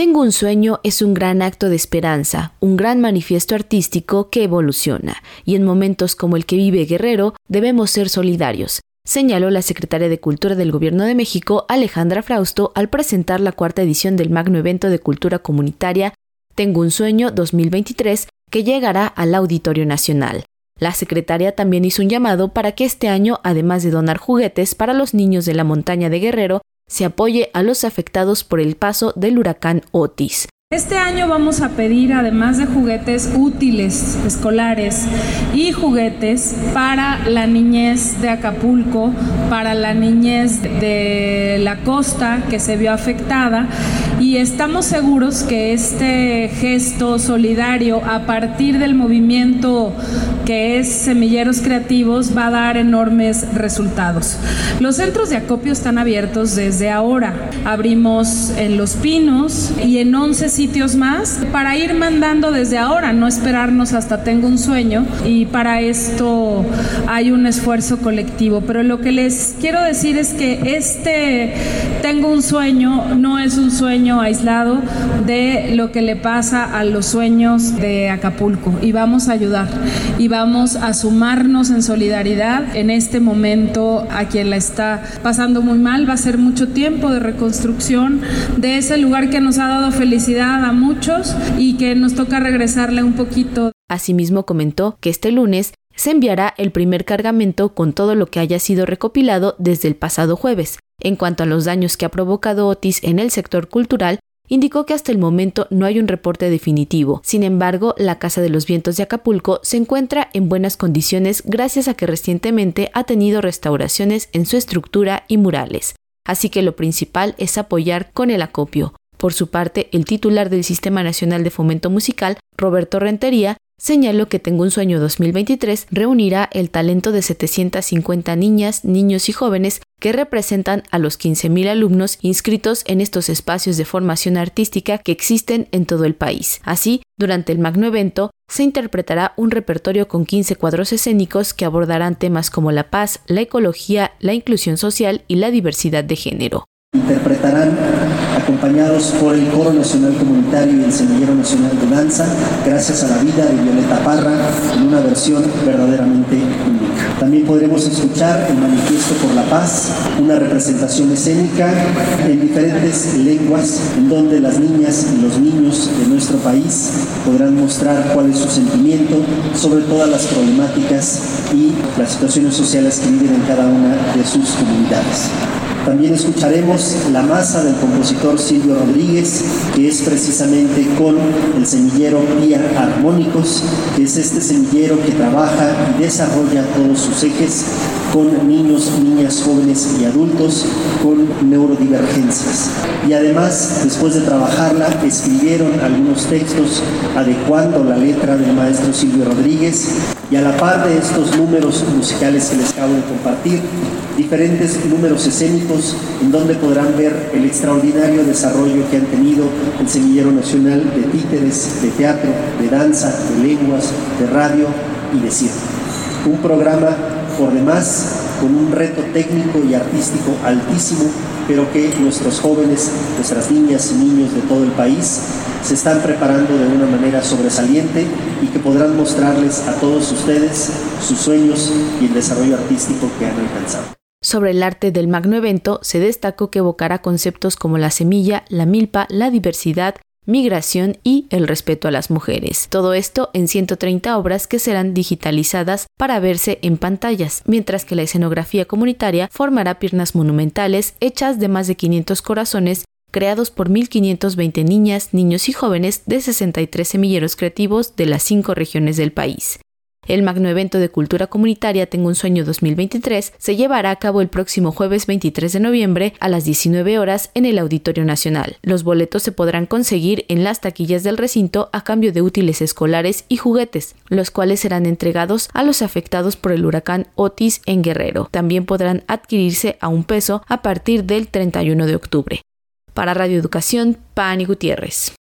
Tengo un sueño es un gran acto de esperanza, un gran manifiesto artístico que evoluciona, y en momentos como el que vive Guerrero debemos ser solidarios, señaló la secretaria de Cultura del Gobierno de México, Alejandra Frausto, al presentar la cuarta edición del magno evento de cultura comunitaria Tengo un sueño 2023, que llegará al Auditorio Nacional. La secretaria también hizo un llamado para que este año, además de donar juguetes para los niños de la montaña de Guerrero, se apoye a los afectados por el paso del huracán Otis. Este año vamos a pedir, además de juguetes útiles escolares y juguetes para la niñez de Acapulco, para la niñez de la costa que se vio afectada y estamos seguros que este gesto solidario a partir del movimiento que es Semilleros Creativos va a dar enormes resultados. Los centros de acopio están abiertos desde ahora. Abrimos en Los Pinos y en 11 sitios más para ir mandando desde ahora, no esperarnos hasta tengo un sueño y para esto hay un esfuerzo colectivo. Pero lo que les quiero decir es que este tengo un sueño no es un sueño aislado de lo que le pasa a los sueños de Acapulco y vamos a ayudar y vamos a sumarnos en solidaridad en este momento a quien la está pasando muy mal. Va a ser mucho tiempo de reconstrucción de ese lugar que nos ha dado felicidad a muchos y que nos toca regresarle un poquito. Asimismo comentó que este lunes se enviará el primer cargamento con todo lo que haya sido recopilado desde el pasado jueves. En cuanto a los daños que ha provocado Otis en el sector cultural, indicó que hasta el momento no hay un reporte definitivo. Sin embargo, la Casa de los Vientos de Acapulco se encuentra en buenas condiciones gracias a que recientemente ha tenido restauraciones en su estructura y murales. Así que lo principal es apoyar con el acopio. Por su parte, el titular del Sistema Nacional de Fomento Musical, Roberto Rentería, señaló que Tengo un Sueño 2023 reunirá el talento de 750 niñas, niños y jóvenes que representan a los 15.000 alumnos inscritos en estos espacios de formación artística que existen en todo el país. Así, durante el magno evento, se interpretará un repertorio con 15 cuadros escénicos que abordarán temas como la paz, la ecología, la inclusión social y la diversidad de género. Interpretarán acompañados por el Coro Nacional Comunitario y el Semillero Nacional de Danza, gracias a la vida de Violeta Parra, en una versión verdaderamente única. También podremos escuchar el Manifiesto por la Paz, una representación escénica en diferentes lenguas, en donde las niñas y los niños de nuestro país podrán mostrar cuál es su sentimiento sobre todas las problemáticas y las situaciones sociales que viven en cada una de sus comunidades. También escucharemos La masa del compositor Silvio Rodríguez, que es precisamente con el semillero Pía Armónicos, que es este semillero que trabaja y desarrolla todos sus ejes con niños, niñas, jóvenes y adultos con neurodivergencias. Y además, después de trabajarla, escribieron algunos textos adecuando la letra del maestro Silvio Rodríguez y a la par de estos números musicales que les acabo de compartir, diferentes números escénicos en donde podrán ver el extraordinario desarrollo que han tenido el Semillero Nacional de Títeres, de teatro, de danza, de lenguas, de radio y de circo. Un programa por demás con un reto técnico y artístico altísimo, pero que nuestros jóvenes, nuestras niñas y niños de todo el país se están preparando de una manera sobresaliente y que podrán mostrarles a todos ustedes sus sueños y el desarrollo artístico que han alcanzado. Sobre el arte del magno evento se destacó que evocará conceptos como la semilla, la milpa, la diversidad, migración y el respeto a las mujeres. Todo esto en 130 obras que serán digitalizadas para verse en pantallas, mientras que la escenografía comunitaria formará piernas monumentales hechas de más de 500 corazones creados por 1.520 niñas, niños y jóvenes de 63 semilleros creativos de las cinco regiones del país. El magno evento de cultura comunitaria Tengo un sueño 2023 se llevará a cabo el próximo jueves 23 de noviembre a las 19 horas en el Auditorio Nacional. Los boletos se podrán conseguir en las taquillas del recinto a cambio de útiles escolares y juguetes, los cuales serán entregados a los afectados por el huracán Otis en Guerrero. También podrán adquirirse a un peso a partir del 31 de octubre. Para Radio Educación, Pani Gutiérrez.